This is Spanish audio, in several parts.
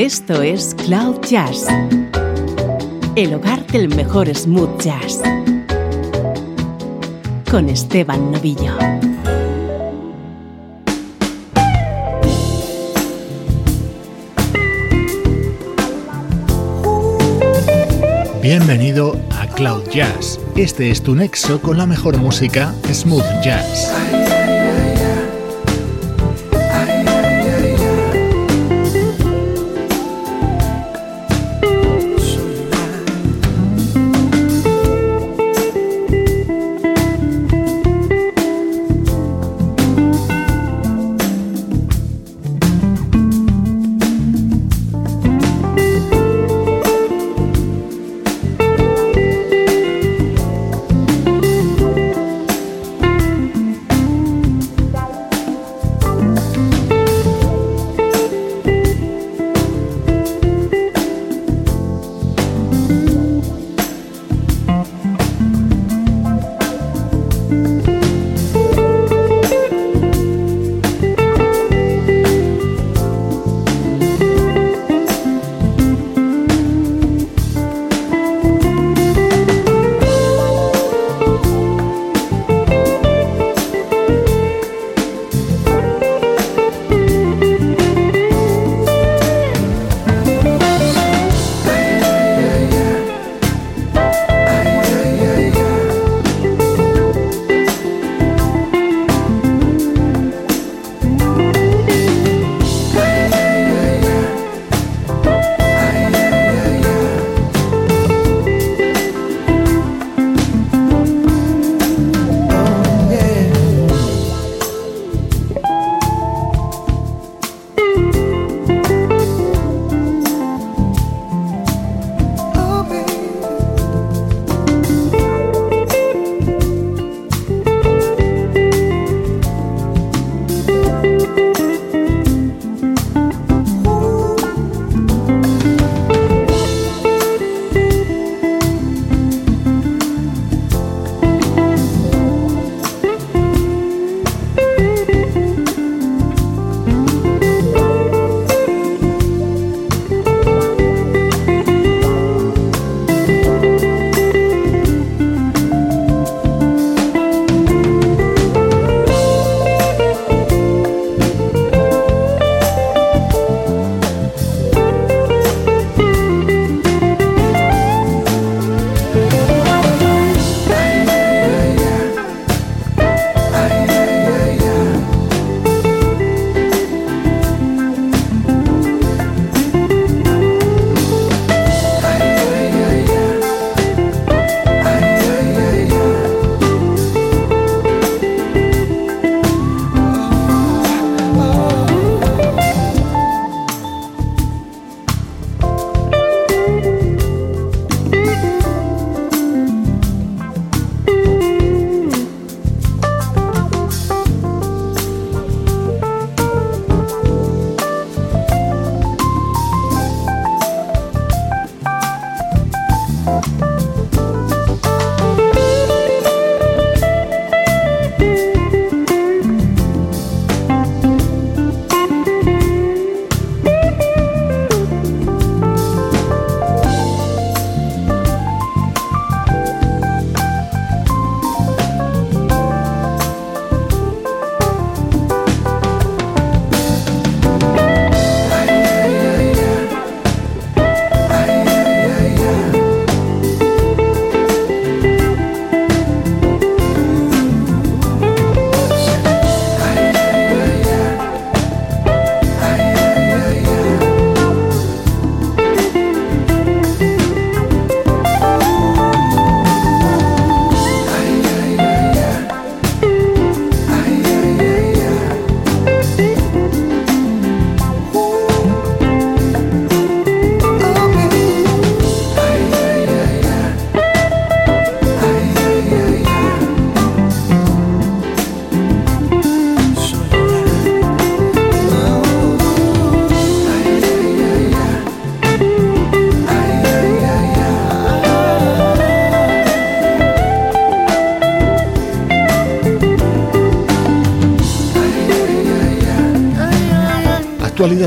Esto es Cloud Jazz, el hogar del mejor smooth jazz, con Esteban Novillo. Bienvenido a Cloud Jazz. Este es tu nexo con la mejor música smooth jazz.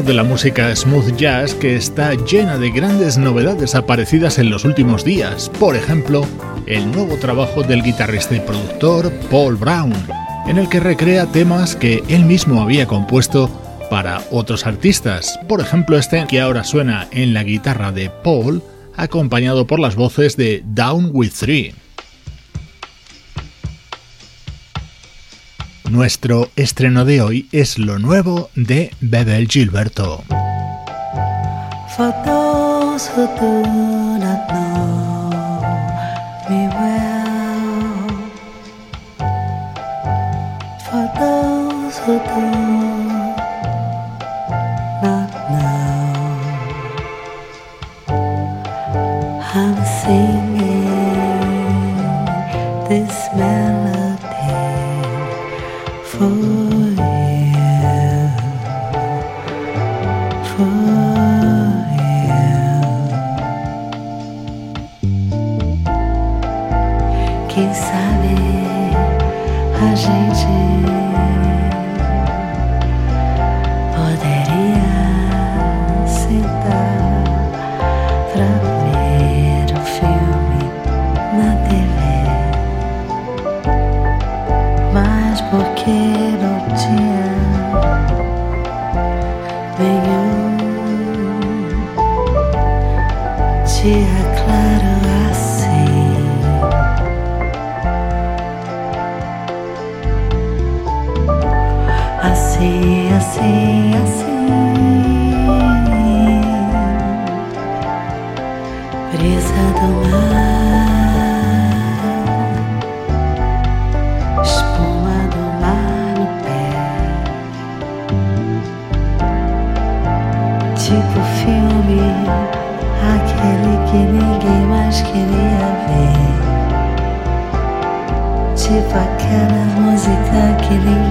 De la música smooth jazz que está llena de grandes novedades aparecidas en los últimos días. Por ejemplo, el nuevo trabajo del guitarrista y productor Paul Brown, en el que recrea temas que él mismo había compuesto para otros artistas. Por ejemplo, este que ahora suena en la guitarra de Paul, acompañado por las voces de Down with Three. Nuestro estreno de hoy es lo nuevo de Bebel Gilberto. Pra aquela música que.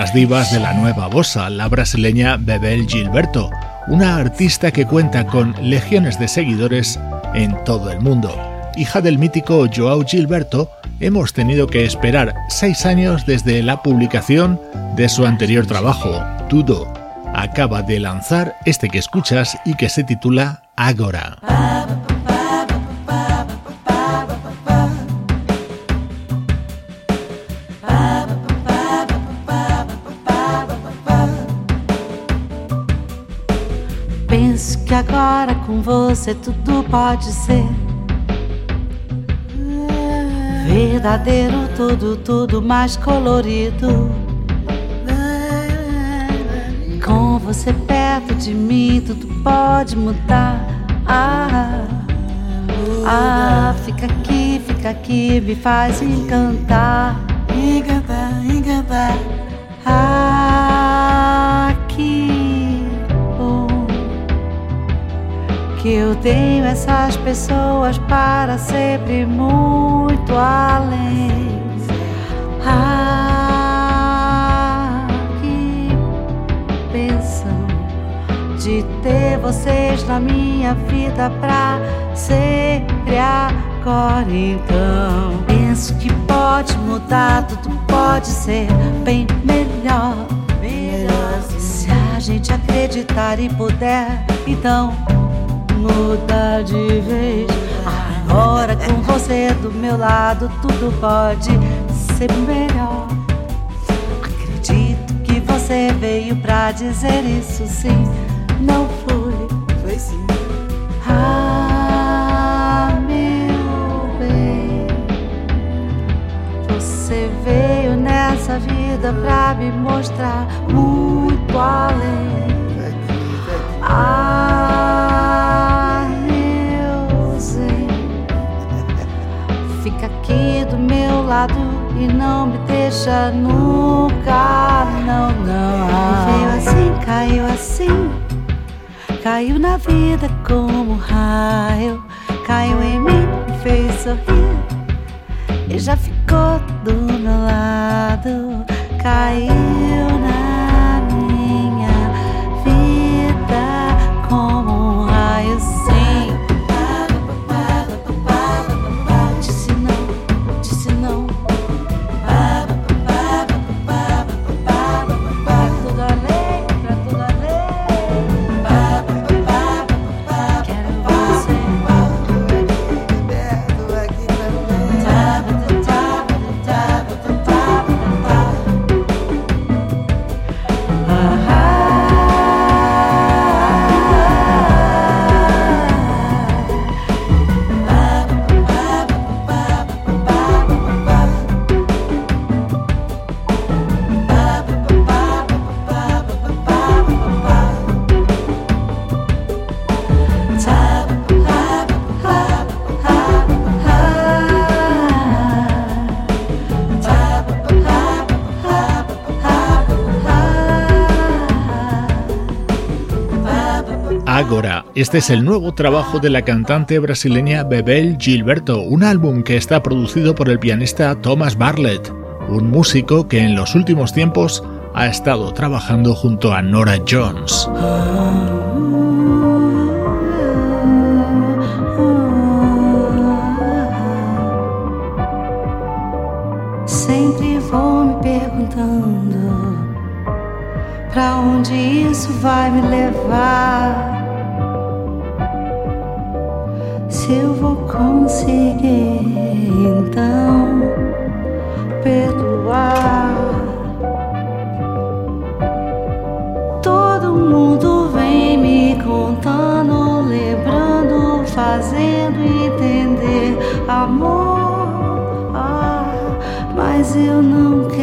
Las divas de la nueva bossa, la brasileña Bebel Gilberto, una artista que cuenta con legiones de seguidores en todo el mundo. Hija del mítico Joao Gilberto, hemos tenido que esperar seis años desde la publicación de su anterior trabajo, Tudo. Acaba de lanzar este que escuchas y que se titula Agora. Agora com você tudo pode ser verdadeiro, tudo, tudo mais colorido. Com você perto de mim, tudo pode mudar. Ah, ah, fica aqui, fica aqui, me faz encantar, encantar, encantar. Aqui. Eu tenho essas pessoas para sempre muito além. Ah, que pensam de ter vocês na minha vida pra sempre agora. Então, penso que pode mudar, tudo pode ser bem melhor. Melhor se a gente acreditar e puder, então muda de vez. Agora com você do meu lado, tudo pode ser melhor. Acredito que você veio pra dizer isso, sim. Não foi, foi sim. Ah, meu bem, você veio nessa vida pra me mostrar muito além. E não me deixa nunca, não, não. Veio assim, caiu assim, caiu na vida como um raio, caiu em mim, me fez sorrir. E já ficou do meu lado, caiu na Este es el nuevo trabajo de la cantante brasileña Bebel Gilberto, un álbum que está producido por el pianista Thomas Bartlett, un músico que en los últimos tiempos ha estado trabajando junto a Nora Jones. Me pra onde isso vai me levar. Se eu vou conseguir então perdoar. Todo mundo vem me contando, lembrando, fazendo entender amor. Ah, mas eu não quero,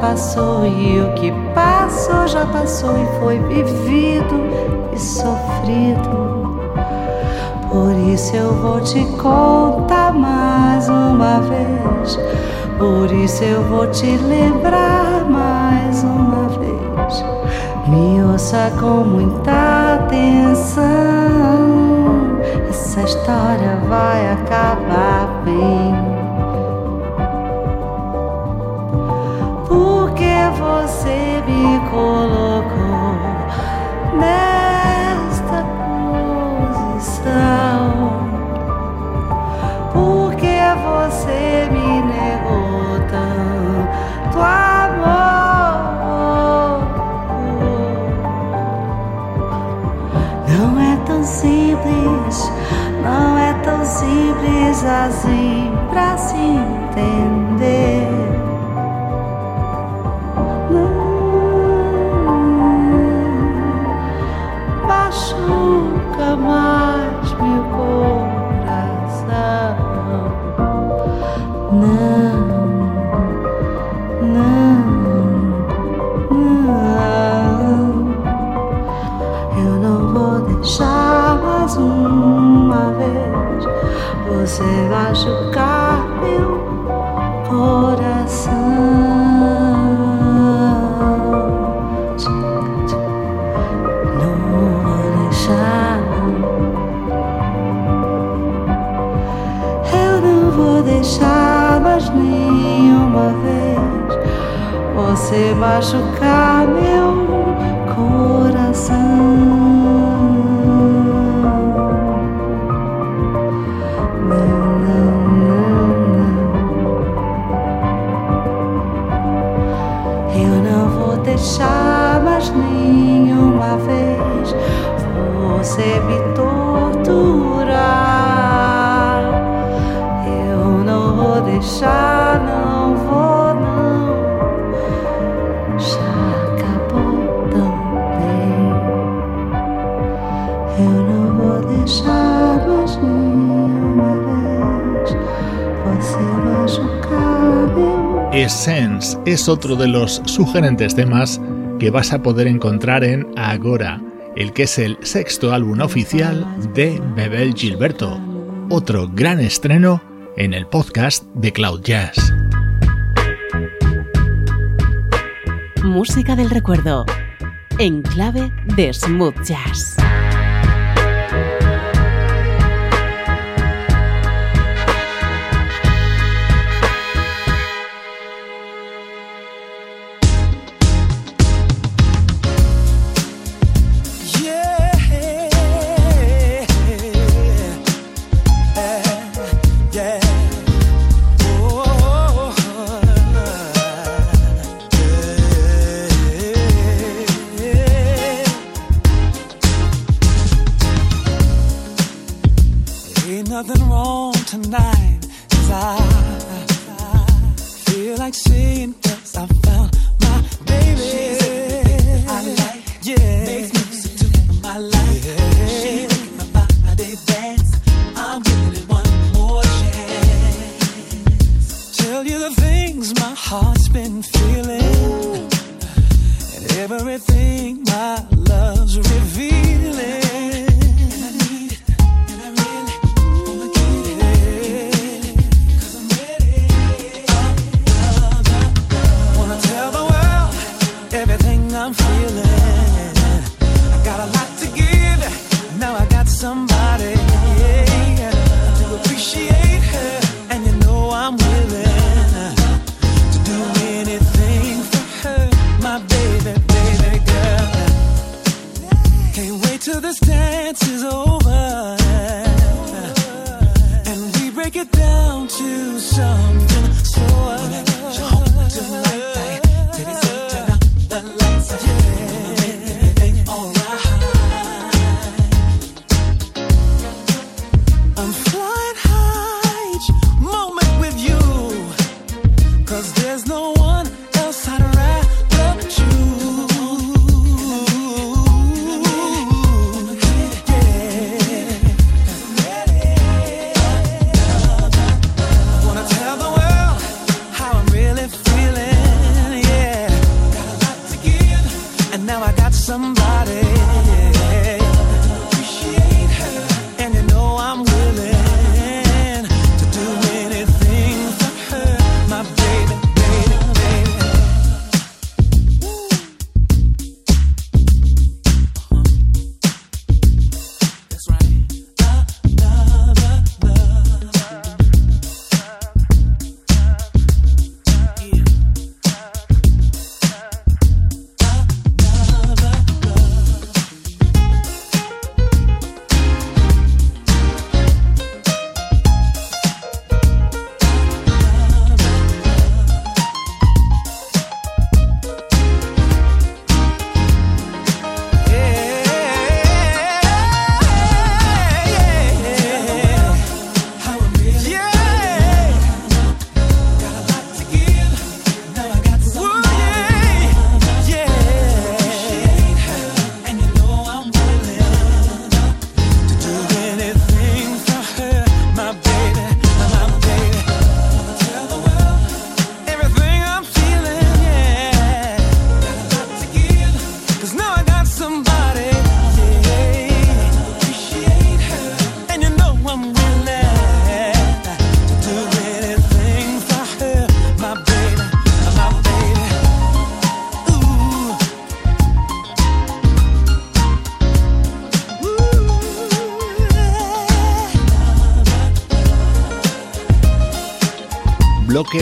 passou e o que passou já passou e foi vivido e sofrido. Por isso eu vou te contar mais uma vez. Por isso eu vou te lembrar mais uma vez. Me ouça com muita atenção. Essa história vai acabar bem. assim, pra sim. Essence es otro de los sugerentes temas que vas a poder encontrar en Agora, el que es el sexto álbum oficial de Bebel Gilberto. Otro gran estreno en el podcast de Cloud Jazz. Música del recuerdo, en clave de smooth jazz.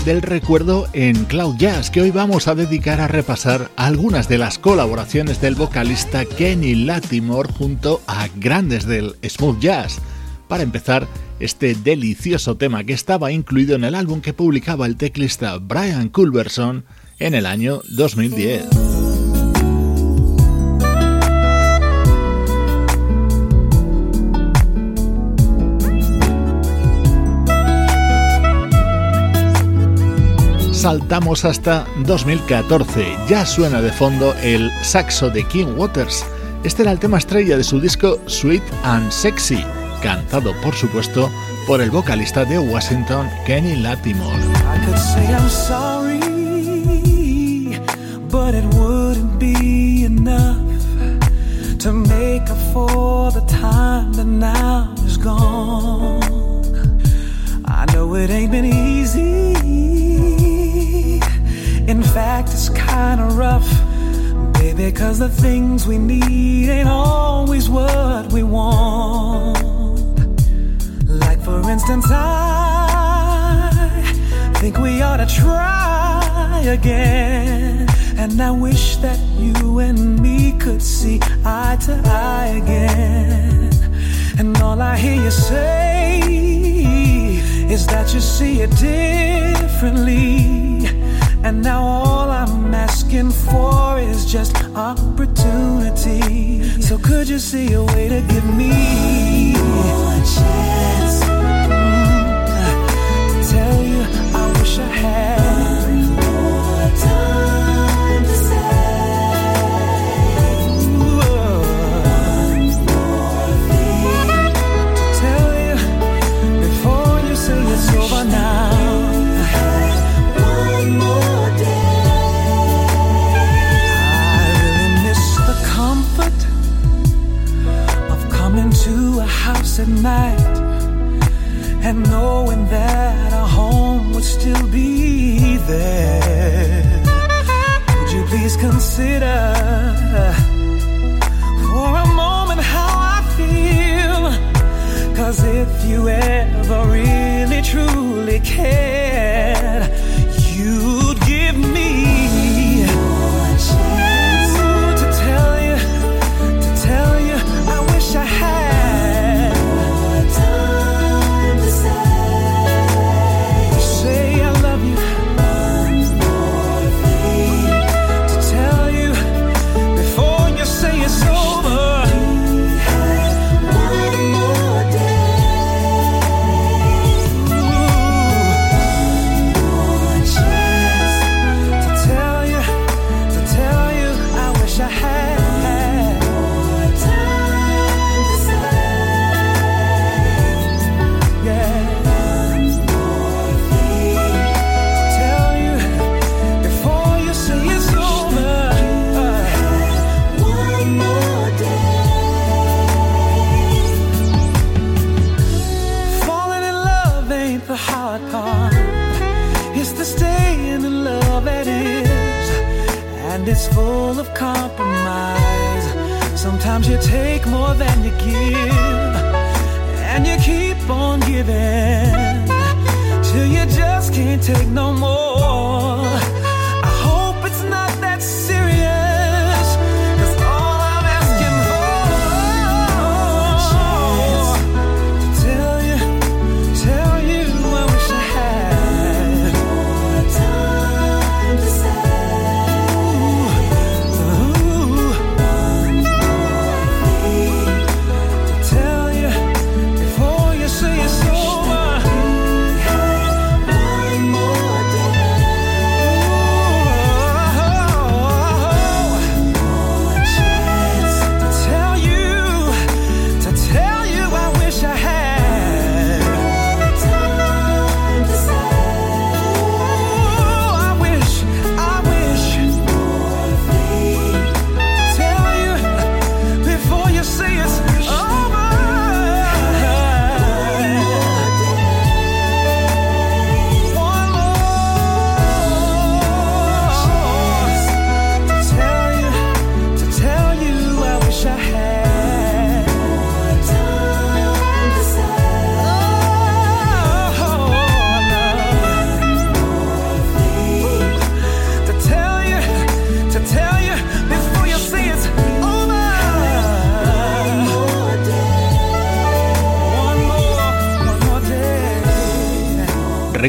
Del recuerdo en Cloud Jazz que hoy vamos a dedicar a repasar algunas de las colaboraciones del vocalista Kenny Latimore junto a grandes del smooth jazz. Para empezar, este delicioso tema que estaba incluido en el álbum que publicaba el teclista Brian Culberson en el año 2010. Saltamos hasta 2014. Ya suena de fondo el saxo de King Waters. Este era el tema estrella de su disco Sweet and Sexy, cantado por supuesto por el vocalista de Washington, Kenny Latimore. to make up for the time that now is gone. I know it ain't been easy. Fact, it's kinda rough, baby, cause the things we need ain't always what we want. Like, for instance, I think we ought to try again. And I wish that you and me could see eye to eye again. And all I hear you say is that you see it differently. And now all I'm asking for is just opportunity. So could you see a way to give me one chance? At night and knowing that our home would still be there. Would you please consider for a moment how I feel? Cause if you ever really truly cared,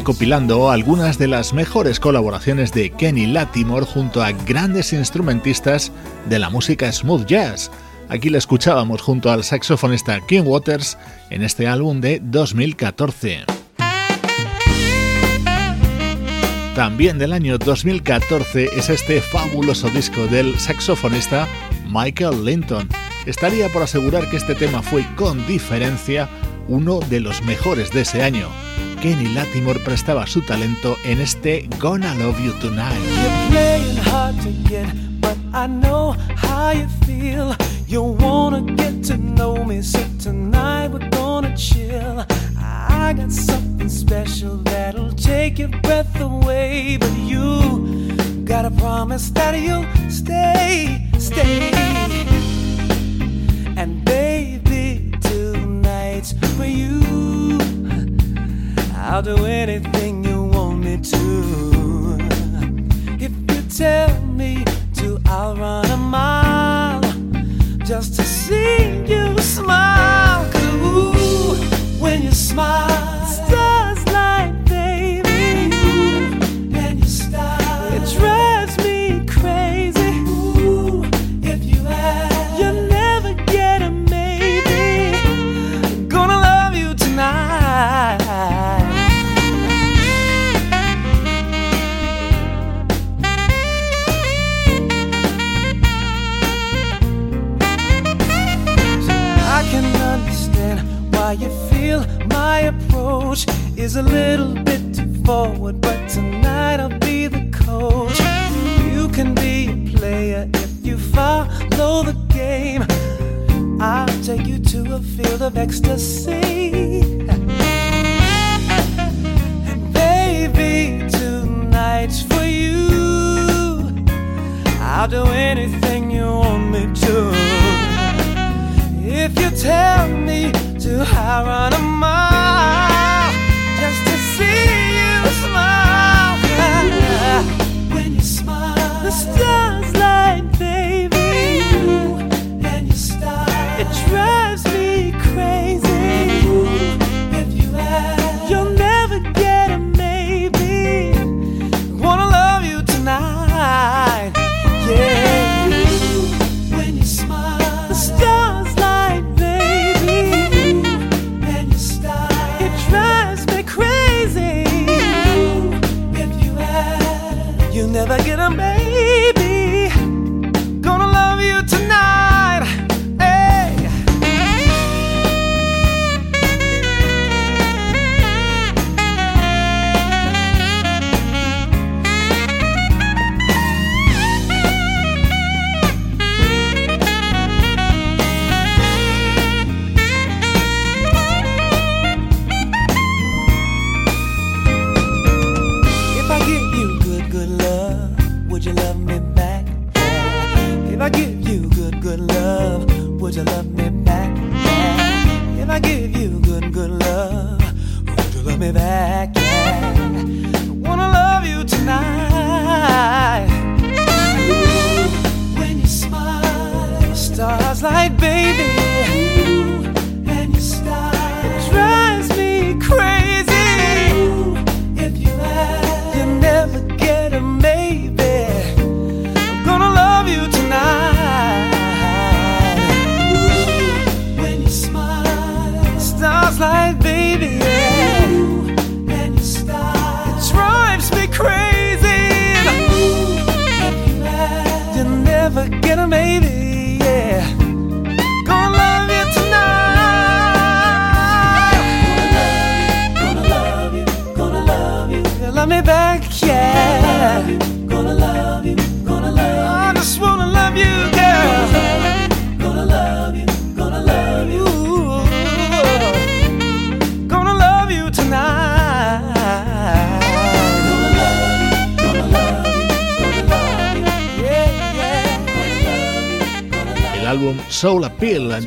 recopilando algunas de las mejores colaboraciones de Kenny Latimore junto a grandes instrumentistas de la música smooth jazz. Aquí la escuchábamos junto al saxofonista King Waters en este álbum de 2014. También del año 2014 es este fabuloso disco del saxofonista Michael Linton. Estaría por asegurar que este tema fue con diferencia uno de los mejores de ese año. Kenny Latimore prestaba su talento en este Gonna Love You Tonight. I know how you feel. You wanna get to know me, so tonight we're gonna chill. I got something special that'll take your breath away, but you gotta promise that you'll stay, stay. And baby, tonight's for you. I'll do anything you want me to. If you tell me to, I'll run a mile just to see you tell me to, I run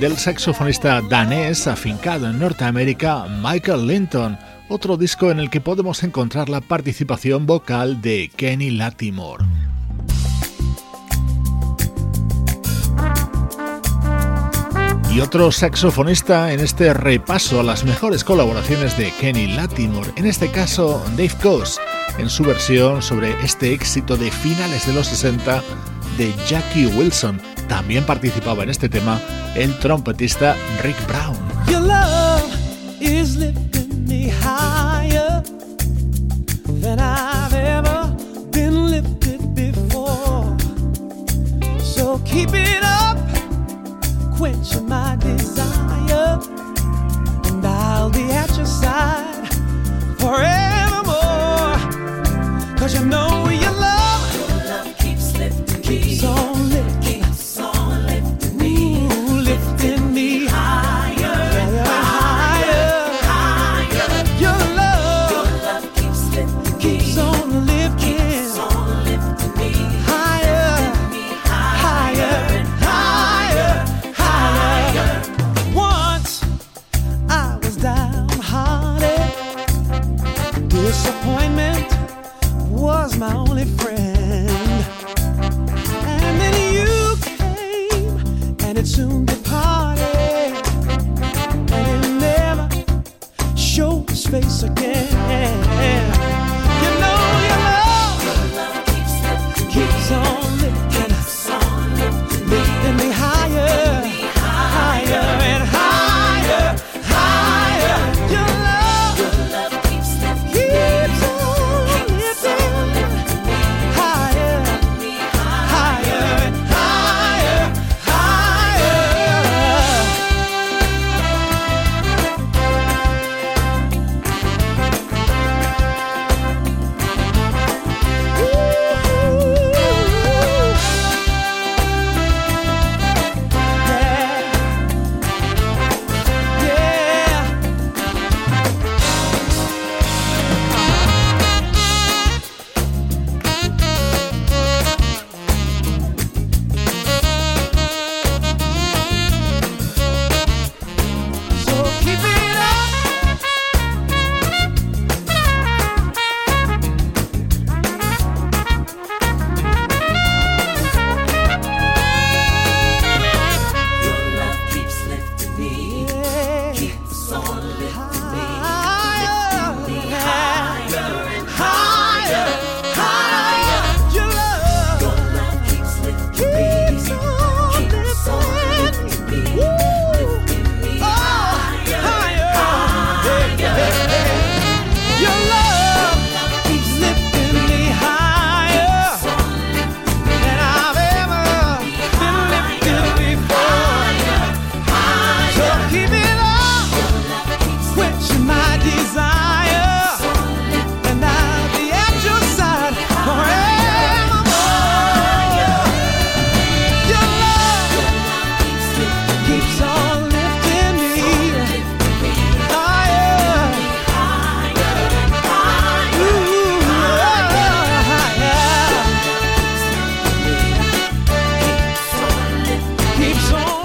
del saxofonista danés afincado en Norteamérica Michael Linton, otro disco en el que podemos encontrar la participación vocal de Kenny Latimore. Y otro saxofonista en este repaso a las mejores colaboraciones de Kenny Latimore, en este caso Dave Coase, en su versión sobre este éxito de finales de los 60 de Jackie Wilson. También participaba en este tema el trompetista Rick Brown. Your love is lifting me higher than I've ever been lifted before. So keep it up, quench my desire, and I'll be at your side forevermore. Cause you know your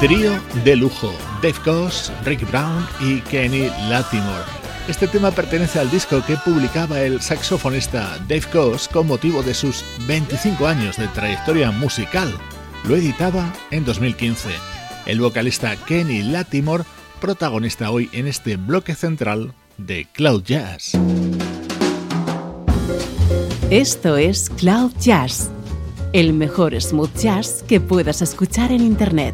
Trío de lujo, Dave Coase, Rick Brown y Kenny Latimore. Este tema pertenece al disco que publicaba el saxofonista Dave Coase con motivo de sus 25 años de trayectoria musical. Lo editaba en 2015. El vocalista Kenny Latimore, protagonista hoy en este bloque central de Cloud Jazz. Esto es Cloud Jazz, el mejor smooth jazz que puedas escuchar en Internet,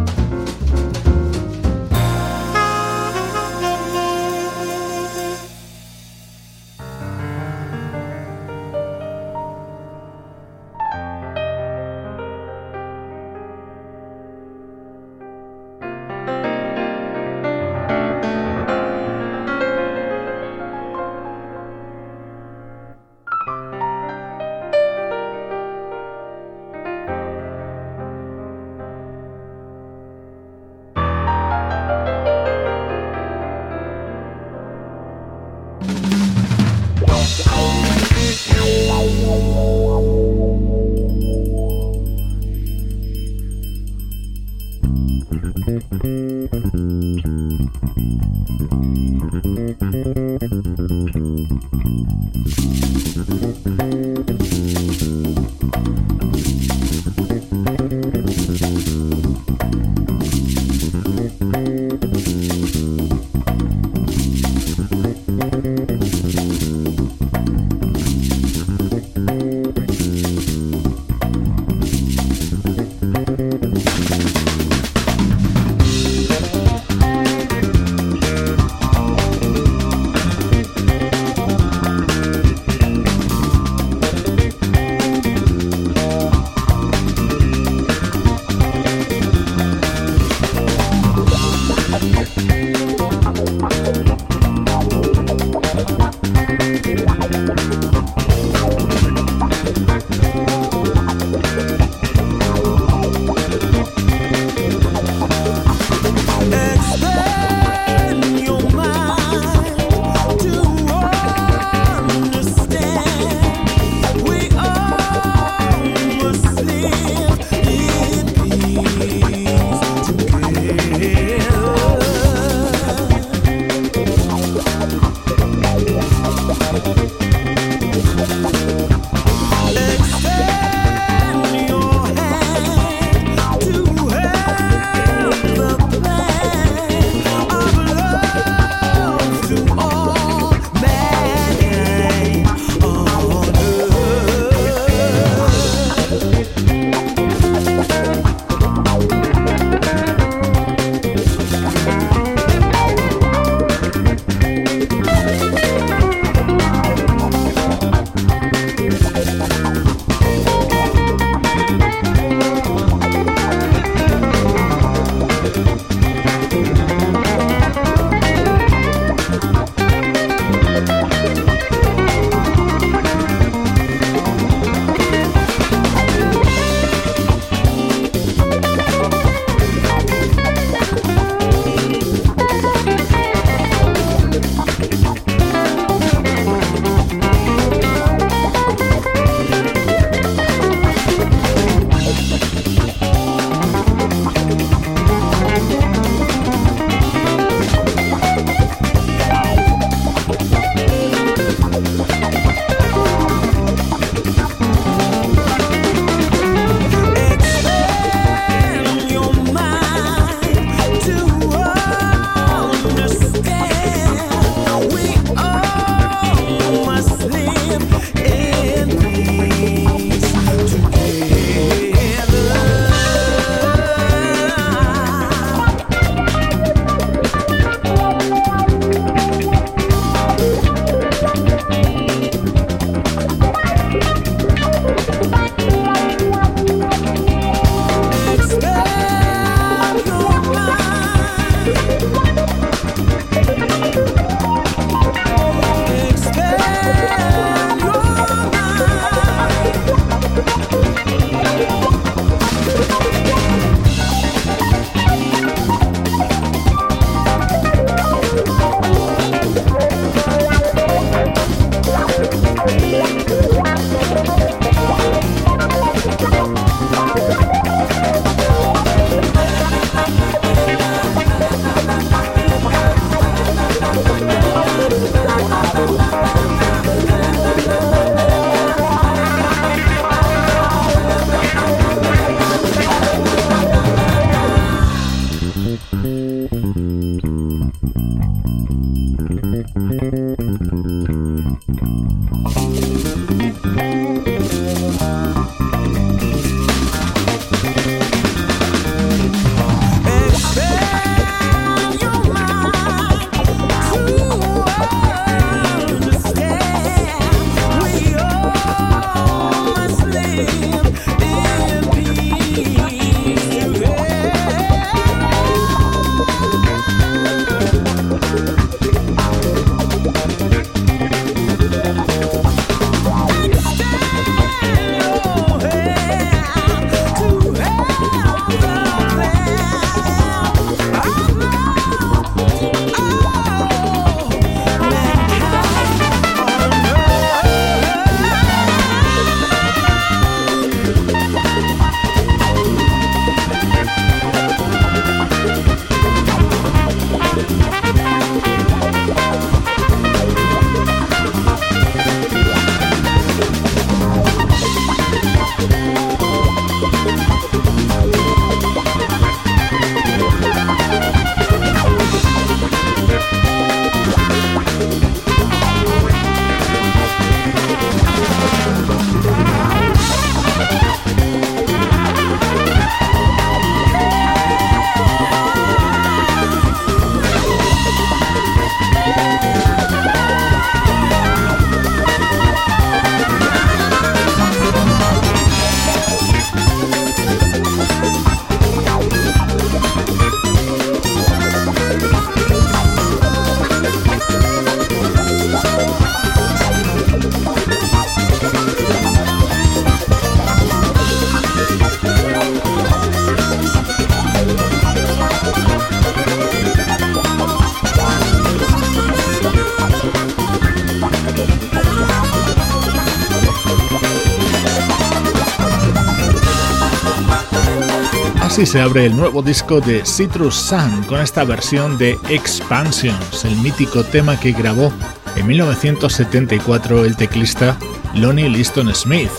Así se abre el nuevo disco de Citrus Sun con esta versión de Expansions, el mítico tema que grabó en 1974 el teclista Lonnie Liston Smith.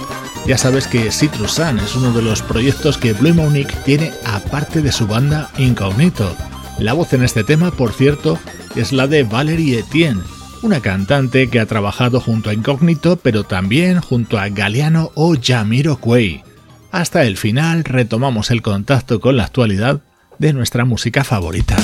Ya sabes que Citrus Sun es uno de los proyectos que Blue Monique tiene aparte de su banda Incognito. La voz en este tema, por cierto, es la de Valerie Etienne, una cantante que ha trabajado junto a Incognito, pero también junto a Galeano o Yamiro Quay. Hasta el final retomamos el contacto con la actualidad de nuestra música favorita.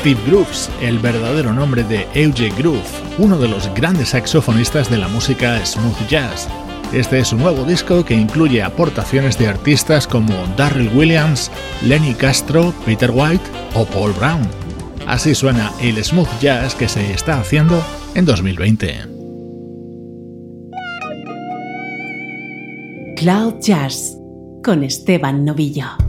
Steve Grooves, el verdadero nombre de Euge Groove, uno de los grandes saxofonistas de la música smooth jazz. Este es un nuevo disco que incluye aportaciones de artistas como Darryl Williams, Lenny Castro, Peter White o Paul Brown. Así suena el smooth jazz que se está haciendo en 2020. Cloud Jazz con Esteban Novillo.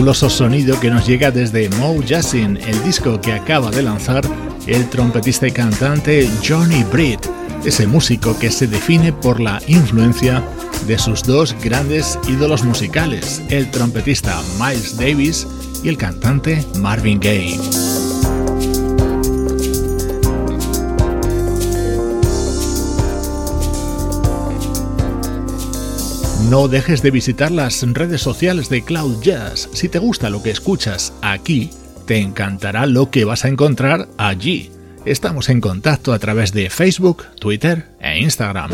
Fabuloso sonido que nos llega desde Mo Jassin, el disco que acaba de lanzar el trompetista y cantante Johnny Britt, ese músico que se define por la influencia de sus dos grandes ídolos musicales, el trompetista Miles Davis y el cantante Marvin Gaye. No dejes de visitar las redes sociales de Cloud Jazz. Si te gusta lo que escuchas aquí, te encantará lo que vas a encontrar allí. Estamos en contacto a través de Facebook, Twitter e Instagram.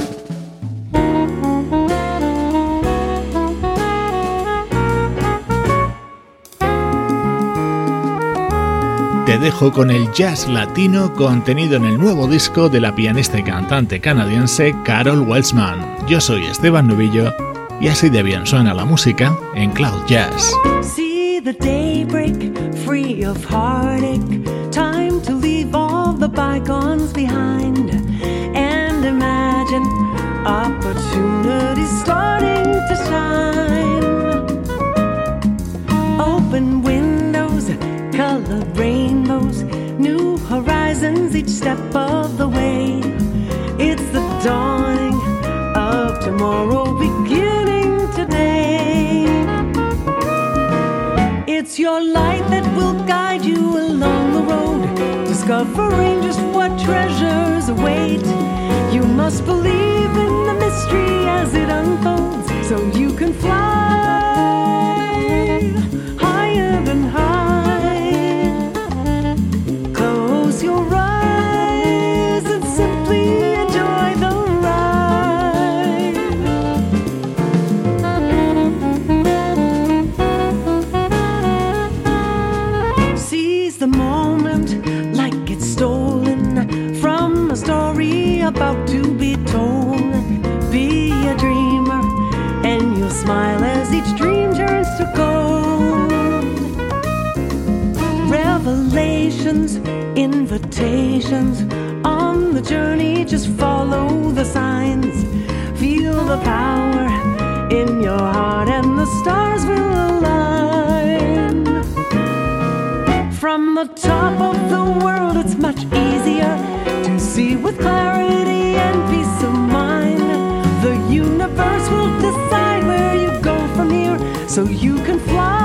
Te dejo con el jazz latino contenido en el nuevo disco de la pianista y cantante canadiense Carol Welsman. Yo soy Esteban Novillo y así de bien suena la música en Cloud Jazz. See the daybreak day of heartache. Time to leave all the bygones behind and imagine opportunities starting to shine. Open windows, colored rainbows, new horizons each step of the way. It's the dawning of tomorrow beginning your light that will guide you along the road, discovering just what treasures await. You must believe in the mystery as it unfolds, so you can fly invitations on the journey, just follow the signs. Feel the power in your heart, and the stars will align. From the top of the world, it's much easier to see with clarity and peace of mind. The universe will decide where you go from here, so you can fly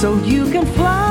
so you can fly